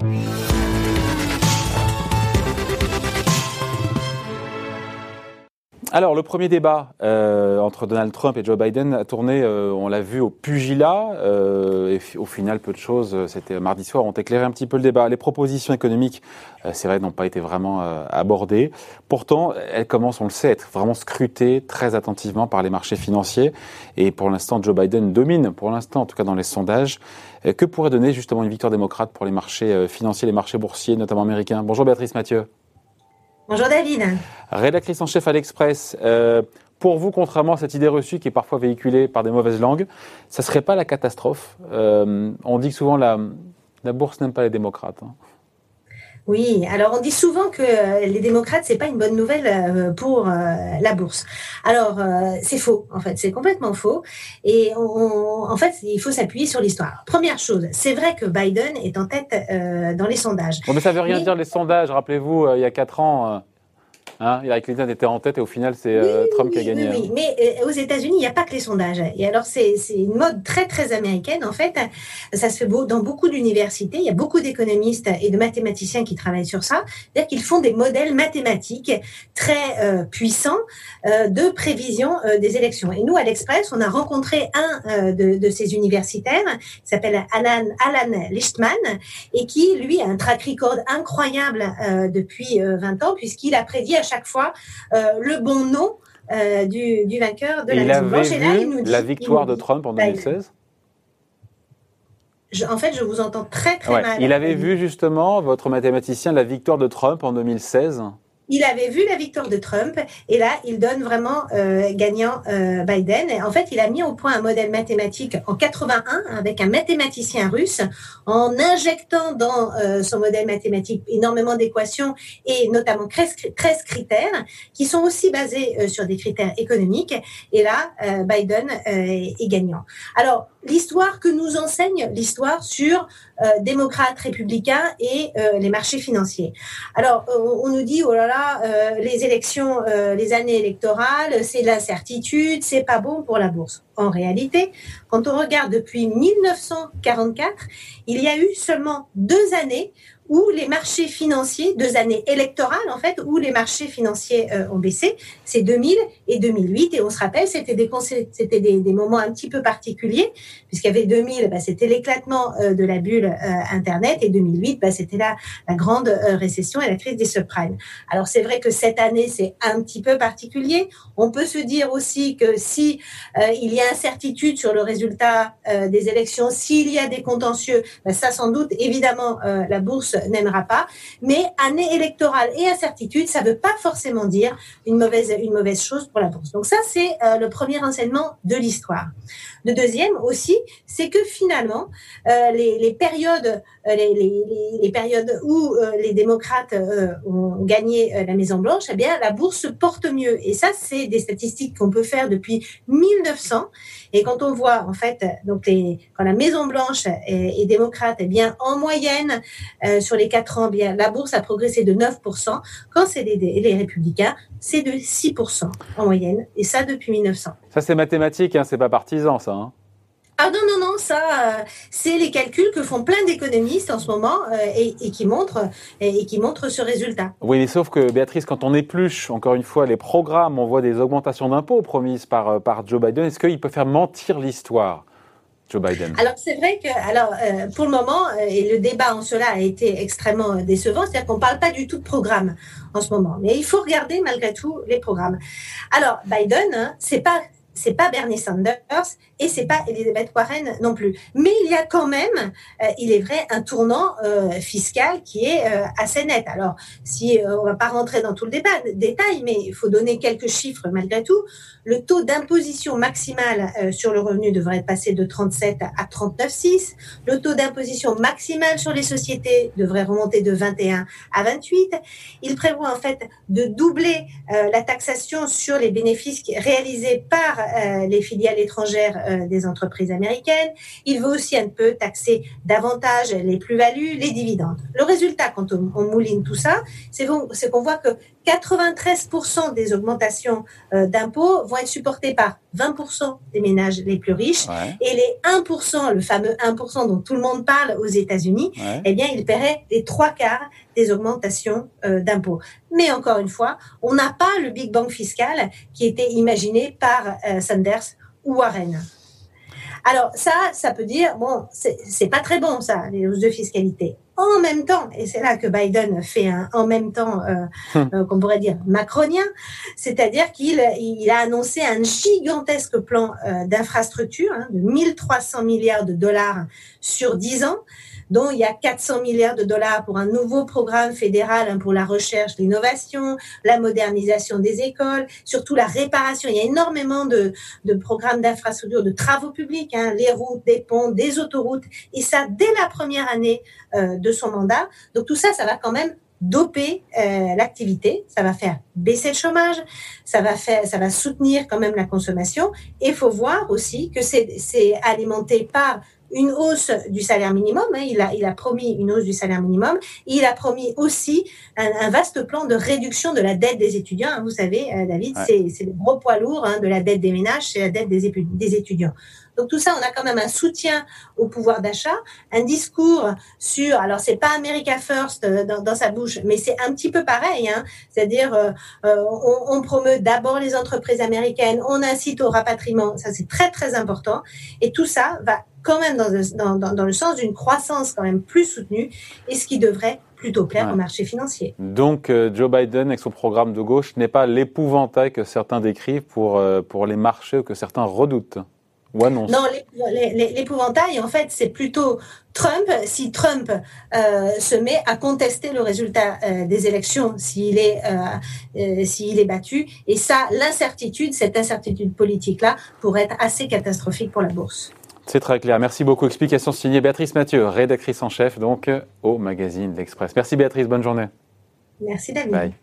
Thank you. Alors, le premier débat euh, entre Donald Trump et Joe Biden a tourné, euh, on l'a vu, au pugilat. Euh, et au final, peu de choses, c'était mardi soir, ont éclairé un petit peu le débat. Les propositions économiques, c'est vrai, n'ont pas été vraiment abordées. Pourtant, elles commencent, on le sait, à être vraiment scrutées très attentivement par les marchés financiers. Et pour l'instant, Joe Biden domine, pour l'instant, en tout cas dans les sondages. que pourrait donner justement une victoire démocrate pour les marchés financiers, les marchés boursiers, notamment américains? Bonjour Béatrice Mathieu. Bonjour David. Rédactrice en chef à l'Express. Euh, pour vous, contrairement à cette idée reçue qui est parfois véhiculée par des mauvaises langues, ça ne serait pas la catastrophe euh, On dit souvent la, la bourse n'aime pas les démocrates. Hein. Oui, alors on dit souvent que euh, les démocrates c'est pas une bonne nouvelle pour la bourse. Alors c'est faux en fait, c'est complètement faux. Et en fait il faut s'appuyer sur l'histoire. Première chose, c'est vrai que Biden est en tête dans les sondages. Bon, mais ça veut rien dire les sondages. Rappelez-vous il y a quatre ans Hein, Hillary Clinton était en tête et au final, c'est euh, Trump qui a gagné. Oui, hein. mais euh, aux États-Unis, il n'y a pas que les sondages. Et alors, c'est une mode très, très américaine. En fait, ça se fait beau, dans beaucoup d'universités. Il y a beaucoup d'économistes et de mathématiciens qui travaillent sur ça. C'est-à-dire qu'ils font des modèles mathématiques très euh, puissants de prévision des élections. Et nous, à l'Express, on a rencontré un de, de, ces universitaires qui s'appelle Alan, Alan Lichtman et qui, lui, a un track record incroyable depuis 20 ans puisqu'il a prédit à chaque fois euh, le bon nom euh, du, vainqueur de la Maison Blanche. Et là, il nous dit, la victoire de Trump en 2016 en fait, je vous entends très très mal. Il avait vu justement, votre mathématicien, la victoire de Trump en 2016 il avait vu la victoire de Trump et là, il donne vraiment euh, gagnant euh, Biden. Et en fait, il a mis au point un modèle mathématique en 81 avec un mathématicien russe en injectant dans euh, son modèle mathématique énormément d'équations et notamment 13, critères qui sont aussi basés sur des critères économiques. Et là, Biden est gagnant. Alors, l'histoire que nous enseigne l'histoire sur euh, démocrates, républicains et euh, les marchés financiers. Alors, on, nous dit, oh là là, euh, les élections, les années électorales, c'est de l'incertitude, c'est pas bon pour la bourse. En réalité, quand on regarde depuis 1944, il y a eu seulement deux années où les marchés financiers, deux années électorales en fait, où les marchés financiers euh, ont baissé, c'est 2000 et 2008. Et on se rappelle, c'était des, des, moments un petit peu particuliers, puisqu'il y avait 2000, bah, c'était l'éclatement euh, de la bulle euh, Internet, et 2008, bah, c'était la, la grande récession et la crise des subprimes. Alors c'est vrai que cette année, c'est un petit peu particulier. On peut se dire aussi que si il y a incertitude sur le résultat des élections, s'il y a des contentieux, bah, ça sans doute, évidemment, la bourse n'aimera pas. Mais année électorale et incertitude, ça ne veut pas forcément dire une mauvaise, une mauvaise chose pour la bourse. Donc ça, c'est euh, le premier enseignement de l'histoire. Le deuxième aussi, c'est que finalement, euh, les, périodes, euh, les, périodes où les démocrates ont gagné la Maison Blanche, eh bien, la bourse se porte mieux. Et ça, c'est des statistiques qu'on peut faire depuis 1900. Et quand on voit, en fait, donc quand la Maison Blanche est, démocrate, eh bien, en moyenne, les quatre ans, bien, la bourse a progressé de 9%. Quand c'est les, les, républicains, c'est de 6% en moyenne. Et ça depuis 1900. Ça, c'est mathématique, hein, c'est pas partisan, ça. Hein. Ah non, non, non, ça, euh, c'est les calculs que font plein d'économistes en ce moment euh, et, qui montrent, et, qui montrent ce résultat. Oui, mais sauf que, Béatrice, quand on épluche, encore une fois, les programmes, on voit des augmentations d'impôts promises par, euh, par Joe Biden. Est-ce qu'il peut faire mentir l'histoire? Alors c'est vrai que, alors pour le moment, et le débat en cela a été extrêmement décevant, c'est-à-dire qu'on ne parle pas du tout de programme en ce moment, mais il faut regarder malgré tout les programmes. Alors Biden, hein, c'est pas c'est pas Bernie Sanders et c'est pas Elizabeth Warren non plus. Mais il y a quand même, euh, il est vrai, un tournant euh, fiscal qui est euh, assez net. Alors, si on va pas rentrer dans tout le débat, détail, mais il faut donner quelques chiffres malgré tout. Le taux d'imposition maximal sur le revenu devrait passer de 37 à 39,6. Le taux d'imposition maximal sur les sociétés devrait remonter de 21 à 28. Il prévoit en fait de doubler la taxation sur les bénéfices réalisés par les filiales étrangères euh, des entreprises américaines. Il veut aussi un peu taxer davantage les plus-values, les dividendes. Le résultat, quand on, mouline tout ça, c'est qu'on voit que 93% des augmentations euh, d'impôts vont être supportées par 20% des ménages les plus riches et les 1%, le fameux 1% dont tout le monde parle aux États-Unis, eh bien, ils paieraient les trois quarts des augmentations euh, d'impôts. Mais encore une fois, on n'a pas le Big Bang fiscal qui était imaginé par euh, Sanders ou Warren. Alors ça, ça peut dire bon, c'est pas très bon ça, les hausses de fiscalité. En même temps, et c'est là que Biden fait un en même temps, euh, hum. euh qu'on pourrait dire macronien, c'est-à-dire qu'il il a annoncé un gigantesque plan euh, d'infrastructure hein, de 1300 milliards de dollars sur 10 ans dont il y a 400 milliards de dollars pour un nouveau programme fédéral hein, pour la recherche, l'innovation, la modernisation des écoles, surtout la réparation. Il y a énormément de, de programmes d'infrastructure, de travaux publics, hein, les routes, des ponts, des autoroutes, et ça dès la première année euh, de son mandat. Donc tout ça, ça va quand même doper euh, l'activité, ça va faire baisser le chômage, ça va faire, ça va soutenir quand même la consommation. Et faut voir aussi que c'est alimenté par une hausse du salaire minimum. Hein, il, a, il a promis une hausse du salaire minimum. Il a promis aussi un, vaste plan de réduction de la dette des étudiants. Hein, vous savez, euh, David, c'est le gros poids lourd hein, de la dette des ménages, c'est la dette des, des étudiants. Donc tout ça, on a quand même un soutien au pouvoir d'achat, un discours sur, alors c'est pas America First euh, dans, sa bouche, mais c'est un petit peu pareil, hein, c'est-à-dire euh, on, on, promeut d'abord les entreprises américaines, on incite au rapatriement, ça c'est très très important, et tout ça va quand même dans le, dans, dans le sens d'une croissance quand même plus soutenue et ce qui devrait plutôt plaire au marché financier. Donc euh, Joe Biden avec son programme de gauche n'est pas l'épouvantail que certains décrivent pour, euh, pour les marchés ou que certains redoutent ou annoncent. Non, l'épouvantail en fait c'est plutôt Trump, si Trump euh, se met à contester le résultat des élections, s'il est, s'il est battu, et ça, l'incertitude, cette incertitude politique-là, pourrait être assez catastrophique pour la bourse. C'est très clair. Merci beaucoup. Explication signée Béatrice Mathieu, rédactrice en chef donc au magazine L'Express. Merci Béatrice, bonne journée. Merci David. Bye.